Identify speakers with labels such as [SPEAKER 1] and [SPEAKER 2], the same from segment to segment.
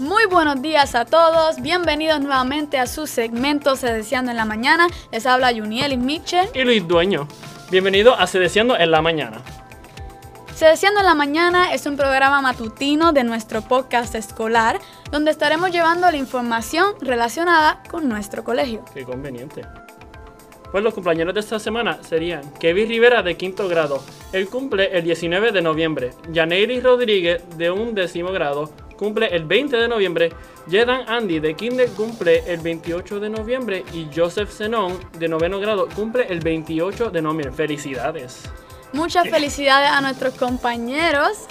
[SPEAKER 1] Muy buenos días a todos, bienvenidos nuevamente a su segmento Sedeciando en la Mañana. Les habla Juniel y Mitchell.
[SPEAKER 2] Y Luis Dueño. Bienvenido a Sedeciando en la Mañana.
[SPEAKER 1] Sedeciando en la Mañana es un programa matutino de nuestro podcast escolar, donde estaremos llevando la información relacionada con nuestro colegio.
[SPEAKER 2] Qué conveniente. Pues los cumpleaños de esta semana serían Kevin Rivera de quinto grado. Él cumple el 19 de noviembre. Janeiri Rodríguez de un décimo grado cumple el 20 de noviembre. Jedan Andy de kinder cumple el 28 de noviembre. Y Joseph Zenón de noveno grado cumple el 28 de noviembre. Felicidades.
[SPEAKER 1] Muchas felicidades a nuestros compañeros.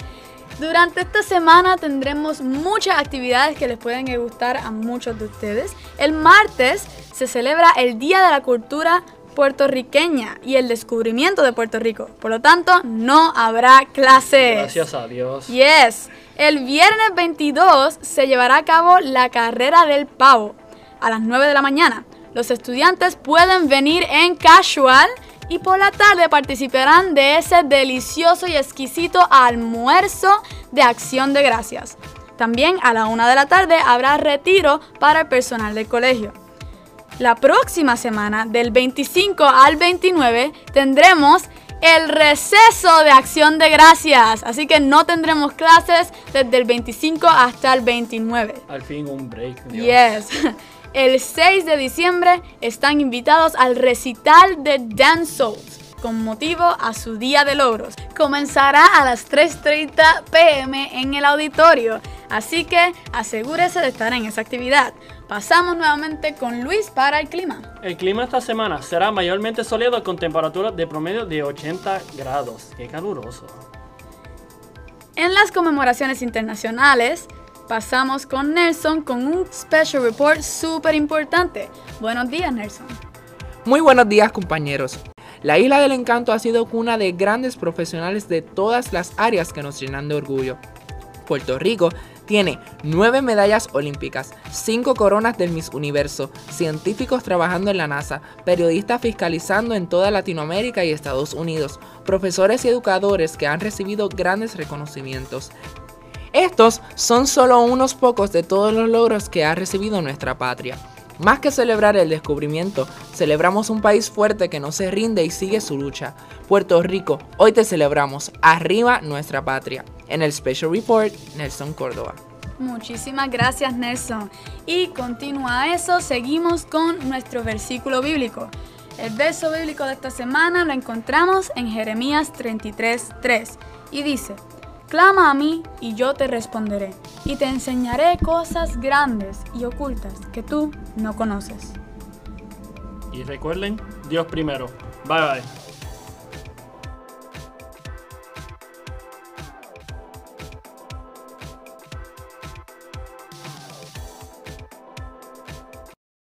[SPEAKER 1] Durante esta semana tendremos muchas actividades que les pueden gustar a muchos de ustedes. El martes se celebra el Día de la Cultura puertorriqueña y el descubrimiento de Puerto Rico. Por lo tanto, no habrá clases.
[SPEAKER 2] Gracias a Dios.
[SPEAKER 1] Yes. El viernes 22 se llevará a cabo la carrera del pavo a las 9 de la mañana. Los estudiantes pueden venir en casual y por la tarde participarán de ese delicioso y exquisito almuerzo de acción de gracias. También a la una de la tarde habrá retiro para el personal del colegio. La próxima semana, del 25 al 29, tendremos el receso de acción de gracias. Así que no tendremos clases desde el 25 hasta el 29.
[SPEAKER 2] Al fin un break. Dios.
[SPEAKER 1] Yes. El 6 de diciembre están invitados al recital de Dance Souls con motivo a su Día de Logros. Comenzará a las 3.30 pm en el auditorio, así que asegúrese de estar en esa actividad. Pasamos nuevamente con Luis para el clima.
[SPEAKER 2] El clima esta semana será mayormente soleado con temperaturas de promedio de 80 grados. Qué caluroso.
[SPEAKER 1] En las conmemoraciones internacionales, pasamos con Nelson con un special report súper importante. Buenos días, Nelson.
[SPEAKER 3] Muy buenos días, compañeros. La Isla del Encanto ha sido cuna de grandes profesionales de todas las áreas que nos llenan de orgullo. Puerto Rico tiene nueve medallas olímpicas, cinco coronas del Miss Universo, científicos trabajando en la NASA, periodistas fiscalizando en toda Latinoamérica y Estados Unidos, profesores y educadores que han recibido grandes reconocimientos. Estos son solo unos pocos de todos los logros que ha recibido nuestra patria. Más que celebrar el descubrimiento, celebramos un país fuerte que no se rinde y sigue su lucha. Puerto Rico, hoy te celebramos. Arriba nuestra patria. En el Special Report, Nelson Córdoba.
[SPEAKER 1] Muchísimas gracias Nelson. Y continúa eso, seguimos con nuestro versículo bíblico. El verso bíblico de esta semana lo encontramos en Jeremías 33:3 y dice, Clama a mí y yo te responderé, y te enseñaré cosas grandes y ocultas que tú no conoces.
[SPEAKER 2] Y recuerden, Dios primero. Bye bye.